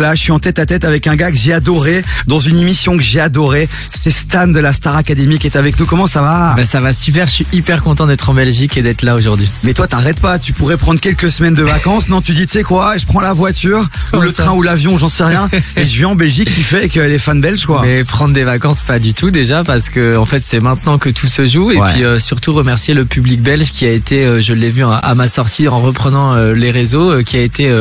là, je suis en tête à tête avec un gars que j'ai adoré dans une émission que j'ai adoré. C'est Stan de la Star Academy qui est avec nous. Comment ça va Bah, ça va super, je suis hyper content d'être en Belgique et d'être là aujourd'hui. Mais toi, t'arrêtes pas. Tu pourrais prendre quelques semaines de vacances. Non, tu dis, tu sais quoi Je prends la voiture ou le train ou l'avion, j'en sais rien. Et je viens en Belgique qui fait que les fans belges, quoi. Mais prendre des vacances, pas du tout déjà, parce que en fait c'est maintenant que tout se joue. Et Ouais. puis euh, surtout remercier le public belge qui a été, euh, je l'ai vu à, à ma sortie en reprenant euh, les réseaux, qui a été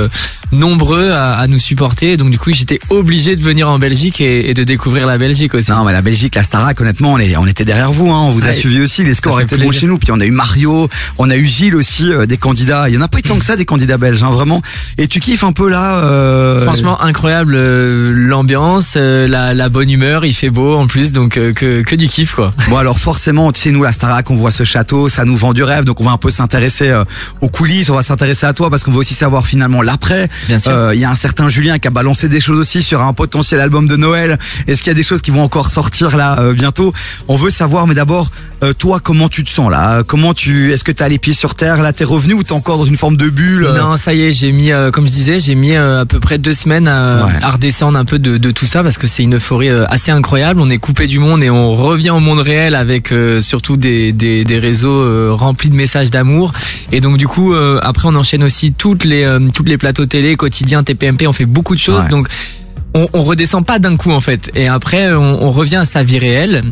nombreux à, à nous supporter. Donc du coup j'étais obligé de venir en Belgique et, et de découvrir la Belgique aussi. Non, mais la Belgique, la Starac, honnêtement, on, est- on était derrière vous. Hein, on vous a suivi aussi. Les scores étaient bons chez nous. Puis on a eu Mario, on a eu Gilles aussi, euh, des candidats. Il y en a pas eu tant que ça, des candidats belges, hein, vraiment. Et tu kiffes un peu là euh, Franchement incroyable euh, l'ambiance, euh, la, la bonne humeur, il fait beau en plus, donc euh, que, que du kiff quoi. Bon alors forcément, tu sais nous la Starac, on voit ce château, ça nous vend du rêve, donc on va un peu s'intéresser euh, aux coulisses, on va s'intéresser à toi parce qu'on veut aussi savoir finalement l'après. Bien sûr. Il y a un certain Julien qui a balancé des choses aussi sur un potentiel album de Noël. Est-ce qu'il y a des choses qui vont encore sortir là euh, bientôt? On veut savoir, mais d'abord, euh, toi comment tu te sens là? Comment tu Est-ce que t'as les pieds sur terre? Là t'es revenu ou t'es encore dans une forme de bulle? Non, ça y est, j'ai mis, euh, comme je disais, j'ai mis à peu près deux semaines à, Ouais. à redescendre un peu de, de tout ça parce que c'est une euphorie assez incroyable. On est coupé du monde et on revient au monde réel avec surtout des, des, des réseaux remplis de messages d'amour. Et donc du coup, après on enchaîne aussi toutes les toutes les plateaux télé, quotidiens, TPMP, on fait beaucoup de choses. Ouais. Donc on, on redescend pas d'un coup en fait. Et après on, on revient à sa vie réelle.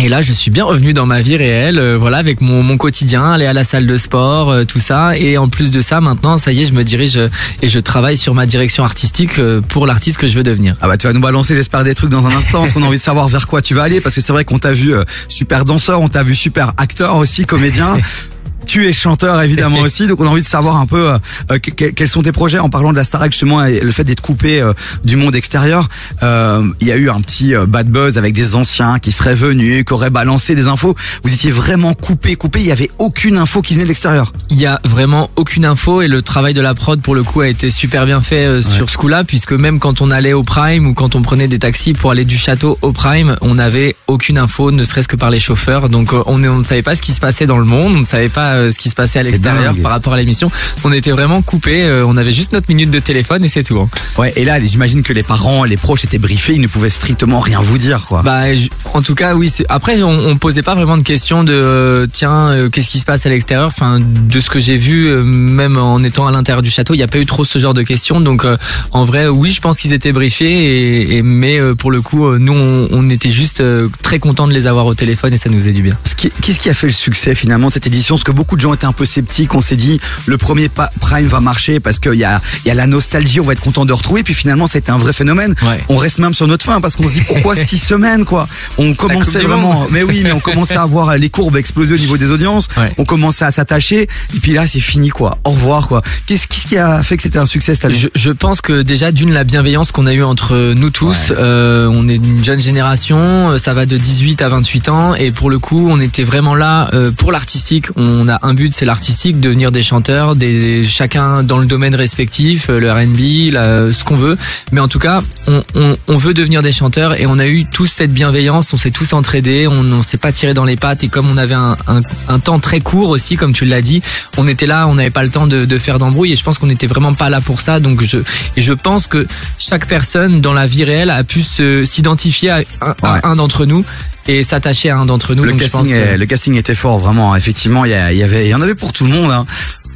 Et là, je suis bien revenu dans ma vie réelle, euh, voilà, avec mon, mon quotidien, aller à la salle de sport, euh, tout ça. Et en plus de ça, maintenant, ça y est, je me dirige euh, et je travaille sur ma direction artistique euh, pour l'artiste que je veux devenir. Ah bah tu vas nous balancer j'espère des trucs dans un instant parce qu'on a envie de savoir vers quoi tu vas aller parce que c'est vrai qu'on t'a vu super danseur, on t'a vu super acteur aussi, comédien. Tu es chanteur évidemment aussi, donc on a envie de savoir un peu euh, euh, que- que- quels sont tes projets en parlant de la Starac justement et le fait d'être coupé euh, du monde extérieur. Euh, Il y a eu un petit bad buzz avec des anciens qui seraient venus, qui auraient balancé des infos. Vous étiez vraiment coupé, coupé. Il y avait aucune info qui venait de l'extérieur. Il y a vraiment aucune info et le travail de la prod pour le coup a été super bien fait sur ce coup-là puisque même quand on allait au Prime ou quand on prenait des taxis pour aller du château au Prime, on n'avait aucune info, ne serait-ce que par les chauffeurs. Donc on ne savait pas ce qui se passait dans le monde, on ne savait pas euh, ce qui se passait à l'extérieur par rapport à l'émission. On était vraiment coupé, euh, on avait juste notre minute de téléphone et c'est tout. hein. Ouais. Et là, j'imagine que les parents, les proches étaient briefés, ils ne pouvaient strictement rien vous dire quoi. Bah, je- en tout cas, oui. Après, on, on posait pas vraiment de questions de euh, tiens, euh, qu'est-ce qui se passe à l'extérieur? Enfin, de ce que j'ai vu, euh, même en étant à l'intérieur du château, il n'y a pas eu trop ce genre de questions. Donc, en vrai, oui, je pense qu'ils étaient briefés. Et, et- mais pour le coup, nous, on, on était juste très contents de les avoir au téléphone et ça nous faisait du bien. Qu'est-ce qui a fait le succès finalement de cette édition? Parce que beaucoup de gens étaient un peu sceptiques. On s'est dit le premier Prime va marcher parce qu'il y a, y a la nostalgie, on va être content de retrouver. Puis finalement, c'était un vrai phénomène. Ouais. On reste même sur notre fin parce qu'on se dit pourquoi six semaines quoi? On commençait vraiment, mais oui, mais on commençait à voir les courbes exploser au niveau des audiences. Ouais. On commençait à s'attacher. Et puis là, c'est fini quoi. Au revoir quoi. Qu'est-ce qui a fait que c'était un succès cette année? Je, je pense que déjà d'une la bienveillance qu'on a eue entre nous tous, Ouais. euh, on est une jeune génération, euh, ça va de 18 à 28 ans et pour le coup on était vraiment là euh, pour l'artistique. On a un but, c'est l'artistique, devenir des chanteurs, des chacun dans le domaine respectif, le R&B, la- ce qu'on veut. Mais en tout cas, on, on, on veut devenir des chanteurs et on a eu tous cette bienveillance, on s'est tous entraidés, on, on s'est pas tiré dans les pattes et comme on avait un, un, un temps très court aussi, comme tu l'as dit, on était là, on n'avait pas le temps de, de faire d'embrouille et je pense qu'on n'était vraiment pas là pour ça. Donc je et je pense que chaque personne dans la vie réelle a pu s'identifier à un, à Ouais. un d'entre nous et s'attacher à un d'entre nous. le Donc je casting, pense, est- euh, le casting était fort vraiment. Effectivement, il y, y avait, il y en avait pour tout le monde. Hein.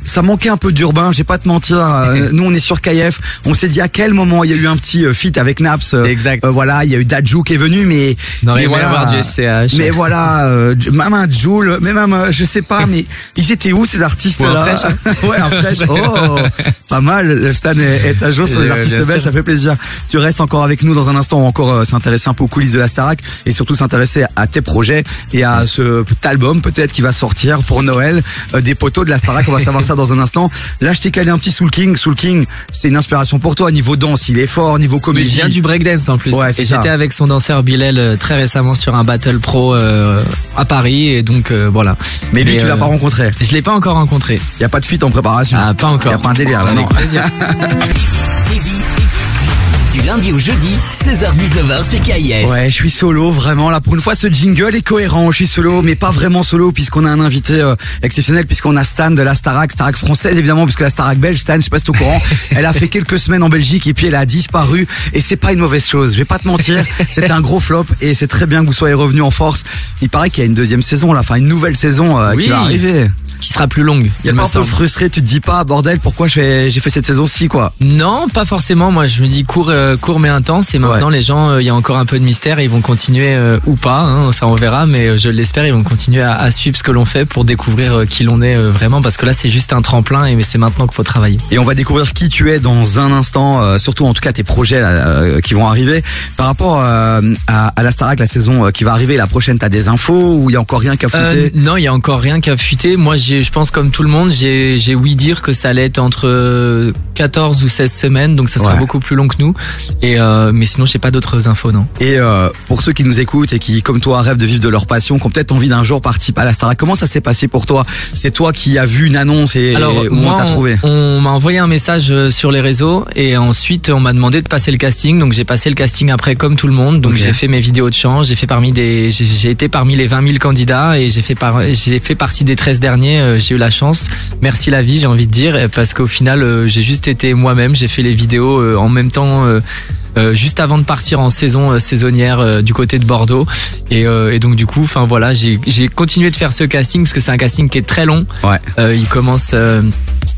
Ça manquait un peu d'urbain, j'ai pas te mentir. Euh, nous, on est sur KF. On s'est dit à quel moment il y a eu un petit euh, feat avec Naps. euh, Exact. euh, voilà, il y a eu Dadju qui est venu, mais on aurait mais voilà. avoir du SCH. Mais voilà, euh, même un Joule, mais même, je sais pas, mais ils étaient où ces artistes Ou un là Fresh. Ouais, un fraîche. Oh, pas mal. Le Stan est, est à jour sur les artistes belges, ça fait plaisir. Tu restes encore avec nous dans un instant, on va encore s'intéresser un peu aux coulisses de la Starac et surtout s'intéresser à tes projets et à ce petit album peut-être qui va sortir pour Noël euh, des poteaux de la Starac. On va savoir ça dans un instant. Là, je t'ai calé un petit Soul King. Soul King, c'est une inspiration pour toi. Niveau danse, il est fort. Niveau Il comédie. vient du breakdance en plus. Ouais, c'est et ça. j'étais avec son danseur Bilal euh, très récemment sur un battle pro euh, à Paris et donc euh, voilà. Mais lui, tu l'as pas rencontré. Je l'ai pas encore rencontré. Il y a pas de feat en préparation. Ah, pas encore. Y a pas un délire là, Avec non. plaisir. Du lundi au jeudi, 16h-19h sur KIF. Ouais, je suis solo, vraiment. Là, pour une fois, ce jingle est cohérent. Je suis solo, mais pas vraiment solo, puisqu'on a un invité euh, exceptionnel, puisqu'on a Stan de la Starac, Starac française, évidemment, puisque la Starac belge, Stan, je sais pas si t'es au courant, elle a fait quelques semaines en Belgique, et puis elle a disparu, et c'est pas une mauvaise chose. Je vais pas te mentir, c'était un gros flop, et c'est très bien que vous soyez revenu en force. Il paraît qu'il y a une deuxième saison, là, enfin, une nouvelle saison euh, qui va arriver. Qui sera plus longue. Il y a il pas un peu frustré, tu te dis pas, bordel, pourquoi j'ai fait cette saison-ci, quoi. Non, pas forcément. Moi, je me dis court, euh, court mais intense. Et maintenant, les gens, euh, il y a encore un peu de mystère. et Ils vont continuer euh, ou pas. hein, ça, on verra. Mais je l'espère, ils vont continuer à, à suivre ce que l'on fait pour découvrir qui l'on est vraiment. Parce que là, c'est juste un tremplin et c'est maintenant qu'il faut travailler. Et on va découvrir qui tu es dans un instant, surtout en tout cas tes projets là, qui vont arriver. Par rapport à, à la Starac, la saison qui va arriver, la prochaine, t'as des infos ou il y a encore rien qu'à fouter non, il y a encore rien qu'à fuiter. Moi, je pense comme tout le monde, j'ai, oui dire que ça allait être entre euh, 14 ou 16 semaines, donc ça sera Ouais. beaucoup plus long que nous. Et euh, mais sinon, j'ai pas d'autres infos, non. Et euh, pour ceux qui nous écoutent et qui, comme toi, rêvent de vivre de leur passion, qui ont peut-être envie d'un jour participer à la Starac, comment ça s'est passé pour toi? C'est toi qui as vu une annonce et Alors où moi, on t'a trouvé? on m'a envoyé un message euh, sur les réseaux et ensuite on m'a demandé de passer le casting. Donc j'ai passé le casting après comme tout le monde. Donc j'ai fait mes vidéos de chant. J'ai fait parmi des, j'ai- j'ai été parmi les 20 000 candidats et j'ai fait par, j'ai fait partie des 13 derniers. Euh, J'ai eu la chance. Merci la vie, j'ai envie de dire, parce qu'au final euh, j'ai juste été moi-même. J'ai fait les vidéos euh, en même temps. Euh, juste avant de partir en saison euh, saisonnière euh, du côté de Bordeaux et, et donc du coup enfin voilà j'ai continué de faire ce casting parce que c'est un casting qui est très long Ouais. il commence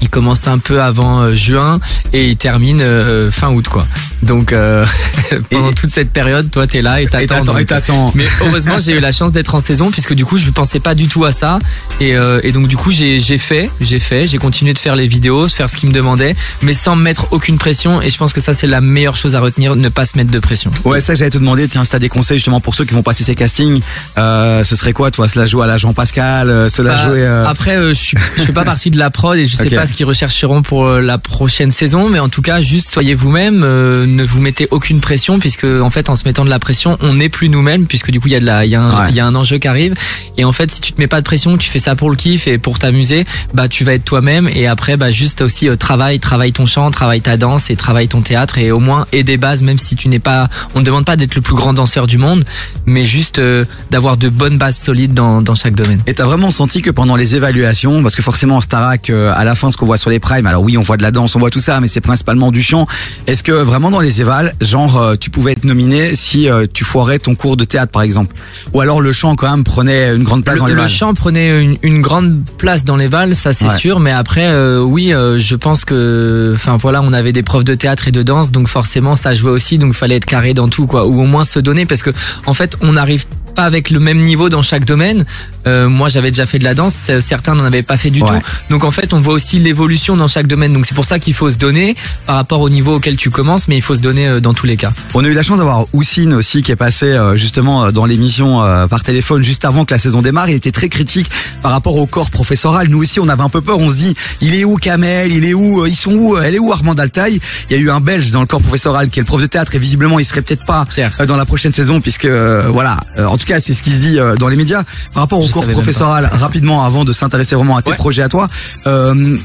il commence un peu avant euh, juin et il termine euh, fin août quoi. Donc euh, pendant Et- toute cette période, toi t'es là et t'attends. et t'attends. mais heureusement j'ai eu la chance d'être en saison puisque du coup je ne pensais pas du tout à ça et, et donc du coup j'ai j'ai fait j'ai fait j'ai continué de faire les vidéos faire ce qu'ils me demandaient mais sans me mettre aucune pression et je pense que ça c'est la meilleure chose à retenir ne pas se mettre de pression Ouais, ça j'allais te demander, tiens, si t'as des conseils justement pour ceux qui vont passer ces castings, euh, ce serait quoi, toi, se la jouer à la Jean Pascal, euh, se la Bah, jouer... euh, Après, euh, je, suis, je fais pas partie de la prod et je sais pas ce qu'ils rechercheront pour la prochaine saison, mais en tout cas, juste soyez vous-même, ne vous mettez aucune pression, puisque en fait, en se mettant de la pression, on n'est plus nous-mêmes, puisque du coup, il y a de la, il y a un, Ouais. il y a un enjeu qui arrive. Et en fait, si tu te mets pas de pression, tu fais ça pour le kiff et pour t'amuser, bah tu vas être toi-même. Et après, bah juste aussi travaille, travaille ton chant, travaille ta danse et travaille ton théâtre et au moins et des bases, même si tu n'es pas, on ne demande pas d'être le plus grand danseur du monde, mais juste euh, d'avoir de bonnes bases solides dans, dans chaque domaine. Et t'as vraiment senti que pendant les évaluations, parce que forcément en Starac, euh, à la fin, ce qu'on voit sur les primes, alors oui, on voit de la danse, on voit tout ça, mais c'est principalement du chant. Est-ce que vraiment dans les évals, genre, euh, tu pouvais être nominé si tu foirais ton cours de théâtre, par exemple, ou alors le chant quand même prenait une grande place dans les le, chant prenait une, une grande place dans les vals, ça c'est Ouais. sûr. Mais après, oui, je pense que, enfin voilà, on avait des profs de théâtre et de danse, donc forcément ça jouait aussi, donc fallait être carré dans tout, quoi, ou au moins se donner, parce que en fait, on n'arrive pas avec le même niveau dans chaque domaine. Euh, moi, j'avais déjà fait de la danse, certains n'en avaient pas fait du Ouais. tout. Donc en fait, on voit aussi l'évolution dans chaque domaine. Donc c'est pour ça qu'il faut se donner par rapport au niveau auquel tu commences, mais il faut se donner euh, dans tous les cas. On a eu la chance d'avoir Houssine aussi qui est passé euh, justement euh, dans l'émission euh, par téléphone juste avant que la saison démarre. Il était très critique par rapport au corps professoral. Nous aussi, on avait un peu peur. On se dit, il est où Kamel? Il est où Ils sont où? Elle est où Armand Altaï? Il y a eu un Belge dans le corps professoral qui est le prof de théâtre et visiblement, il serait peut-être pas euh, dans la prochaine saison puisque euh, voilà. Euh, en tout cas, c'est ce qui se dit euh, dans les médias par rapport au Même professoral. Rapidement, avant de s'intéresser vraiment à tes Ouais. projets à toi. Euh,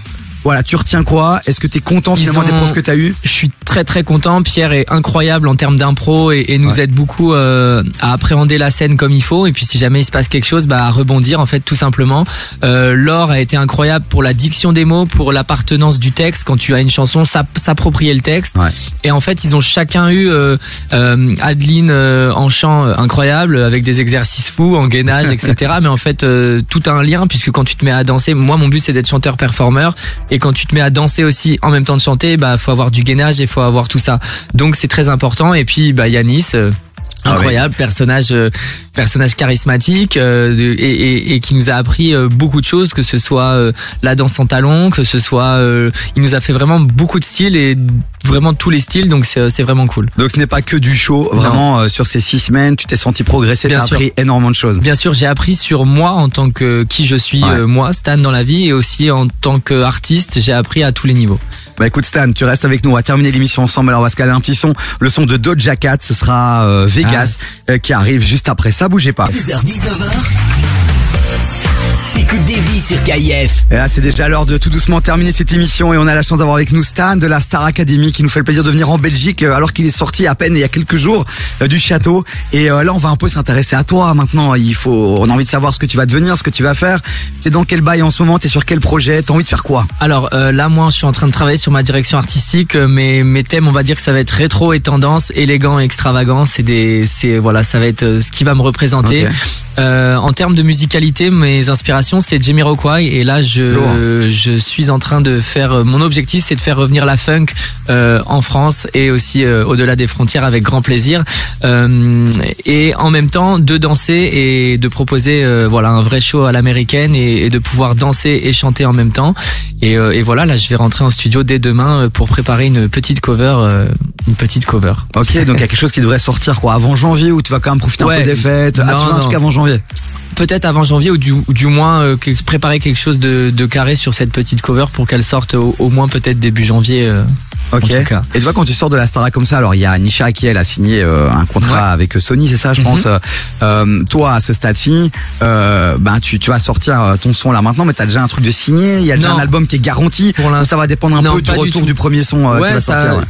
voilà, tu retiens quoi? Est-ce que tu es content finalement des ont- profs que tu as eu Je suis très très content. Pierre est incroyable en termes d'impro et, et nous Ouais. aide beaucoup euh, à appréhender la scène comme il faut. Et puis si jamais il se passe quelque chose, bah à rebondir en fait tout simplement. Euh, Laure a été incroyable pour la diction des mots, pour l'appartenance du texte. Quand tu as une chanson, s'app- s'approprier le texte. Ouais. Et en fait, ils ont chacun eu euh, euh, Adeline euh, en chant euh, incroyable avec des exercices fous, en gainage, etc. Mais en fait, euh, tout a un lien puisque quand tu te mets à danser, moi mon but c'est d'être chanteur-performeur et quand tu te mets à danser aussi en même temps de chanter, bah faut avoir du gainage et faut avoir tout ça. Donc c'est très important. Et puis bah Yanis. Ah oui. Incroyable, personnage, euh, personnage charismatique euh, et, et, et qui nous a appris euh, beaucoup de choses, que ce soit euh, la danse en talons, que ce soit, euh, il nous a fait vraiment beaucoup de styles et vraiment tous les styles, donc c'est vraiment cool. Donc ce n'est pas que du show, vraiment euh, sur ces six semaines, tu t'es senti progresser, t'as appris énormément de choses. Bien sûr, j'ai appris sur moi en tant que qui je suis, Ouais. euh, moi, Stan dans la vie, et aussi en tant qu'artiste, j'ai appris à tous les niveaux. Bah écoute Stan, tu restes avec nous, on va terminer l'émission ensemble, alors on va se caler un petit son, le son de Doja Cat, ce sera euh, Vegas euh, qui arrive juste après ça, bougez pas. 16h-19h, T'écoutes des vies sur KIF. Et là, c'est déjà l'heure de tout doucement terminer cette émission et on a la chance d'avoir avec nous Stan de la Star Academy qui nous fait le plaisir de venir en Belgique euh, alors qu'il est sorti à peine il y a quelques jours euh, du château. Et euh, là, on va un peu s'intéresser à toi maintenant. Il faut, on a envie de savoir ce que tu vas devenir, ce que tu vas faire. T'es dans quel bail en ce moment? T'es sur quel projet? T'as envie de faire quoi? Alors euh, là, moi, je suis en train de travailler sur ma direction artistique. euh, mais mes thèmes, on va dire que ça va être rétro et tendance, élégant et extravagant. C'est des, c'est voilà, ça va être euh, ce qui va me représenter. Euh, en termes de musicalité, mes inspirations, c'est Jamiroquai. Et là, je, je suis en train de faire. euh, Mon objectif, c'est de faire revenir la funk euh, en France et aussi euh, au-delà des frontières avec grand plaisir. Et en même temps, de danser et de proposer, voilà, un vrai show à l'américaine et, et de pouvoir danser et chanter en même temps. Et, et voilà, là, je vais rentrer en studio dès demain pour préparer une petite cover, une petite cover. Ok, donc il y a quelque chose qui devrait sortir quoi avant janvier ou tu vas quand même profiter un peu des fêtes? ah, tu un truc avant janvier peut-être avant janvier ou du, ou du moins euh, préparer quelque chose de, de carré sur cette petite cover pour qu'elle sorte au, au moins peut-être début janvier. euh. Ok. Et tu vois quand tu sors de la Stara comme ça, alors il y a Nisha qui elle a signé euh, un contrat Ouais. avec Sony, c'est ça, je Mhm. pense. Euh, euh, toi à ce stade-ci, euh, ben tu tu vas sortir ton son là maintenant, mais t'as déjà un truc de signé, il y a déjà Non. un album qui est garanti. Pour ça va dépendre un Non, peu du retour du, premier son qui va ça, sortir. ouais.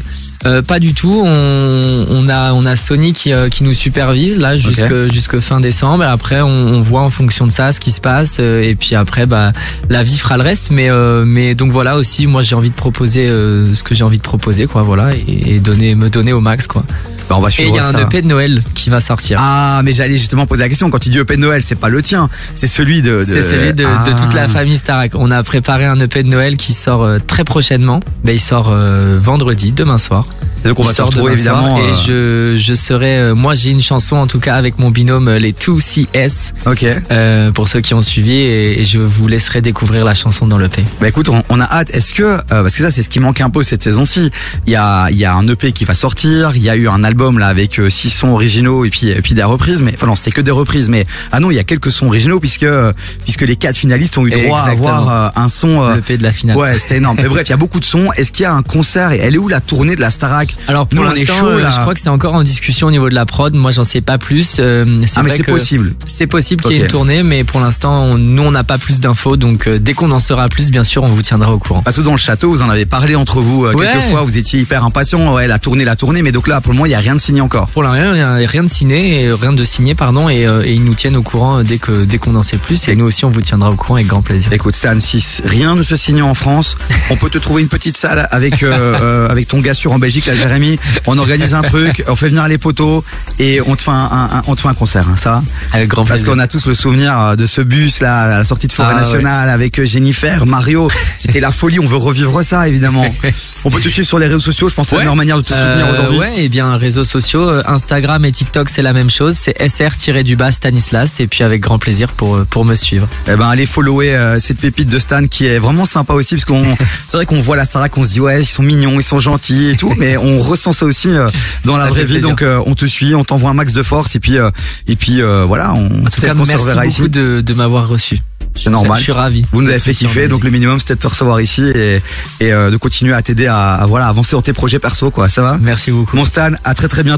Euh, pas du tout. On, on a on a Sony qui euh, qui nous supervise là jusque jusque fin décembre. Et après, on, on voit en fonction de ça ce qui se passe. euh, et puis après, bah la vie fera le reste. Mais euh, mais donc voilà aussi, moi j'ai envie de proposer euh, ce que j'ai envie de proposer quoi. Voilà et, et donner me donner au max quoi. On va Et il y a un ça. EP de Noël qui va sortir. Ah, mais j'allais justement poser la question. Quand tu dis EP de Noël, c'est pas le tien, c'est celui de. de- C'est celui de, de Ah. toute la famille Starac. On a préparé un EP de Noël qui sort euh, très prochainement. Ben, il sort euh, vendredi, demain soir. Et donc on Il va se retrouver soir évidemment. Et je, je serai, euh, moi j'ai une chanson en tout cas avec mon binôme euh, les 2CS euh, Ok. euh, pour ceux qui ont suivi et, et je vous laisserai découvrir la chanson dans l'EP. Bah écoute, on, on a hâte. Est-ce que euh, parce que ça c'est ce qui manque un peu cette saison-ci. Il y a il y a un EP qui va sortir. Il y a eu un album là avec euh, six sons originaux et puis et puis des reprises. Mais enfin non, c'était que des reprises. Mais ah non, il y a quelques sons originaux puisque euh, puisque les quatre finalistes ont eu droit Exactement. à avoir euh, un son. euh, L'EP de la finale. Ouais, c'était énorme. Mais bref, il y a beaucoup de sons. Est-ce qu'il y a un concert et elle est où la tournée de la Starac? Alors pour l'instant, je crois que c'est encore en discussion au niveau de la prod. Moi j'en sais pas plus. Ah mais c'est que possible. C'est possible qu'il y ait une tournée, mais pour l'instant, nous on n'a pas plus d'infos. Donc dès qu'on en saura plus, bien sûr, on vous tiendra au courant. Parce que dans le château, vous en avez parlé entre vous Ouais. quelques fois. Vous étiez hyper impatient. Ouais, la tournée, la tournée. Mais donc là, pour le moment, il y a rien de signé encore. Pour l'instant, rien de signé, et rien de signé, pardon, et, euh, et ils nous tiennent au courant dès que dès qu'on en sait plus. Et nous aussi, on vous tiendra au courant avec grand plaisir. Écoute Stan, si rien ne se signe en France, on peut te trouver une petite salle avec euh, euh, avec ton gars sûr en Belgique, là Jérémy. On organise un truc, on fait venir les poteaux et on te fait un, un- un- on te fait un concert, hein, ça. va Avec grand Parce plaisir. qu'on a tous le souvenir euh, de ce bus là à la sortie de Forêt Ah, Nationale avec euh, Jennifer, Mario. C'était la folie. On veut revivre ça évidemment. On peut te suivre sur les réseaux sociaux. Je pense que c'est la meilleure manière de te soutenir Euh, aujourd'hui. Ouais, et bien réseaux sociaux, euh, Instagram et TikTok, c'est la même chose. C'est sr-du-bas Stanislas, et puis avec grand plaisir pour euh, pour me suivre. Eh ben allez follower euh, cette pépite de Stan qui est vraiment sympa aussi parce qu'on c'est vrai qu'on voit la Starac on se dit ouais ils sont mignons ils sont gentils et tout mais on ressent ça aussi euh, dans la vraie vie plaisir. donc euh, on te suit on t'envoie un max de force et puis et puis voilà on En tout cas, se merci reverra beaucoup ici de, de m'avoir reçu. C'est normal Je suis ravi. vous nous avez fait kiffer donc le minimum c'était de te recevoir ici et, et euh, de continuer à t'aider à, à, voilà avancer dans tes projets perso quoi ça va? Merci beaucoup. mon Stan à très très bientôt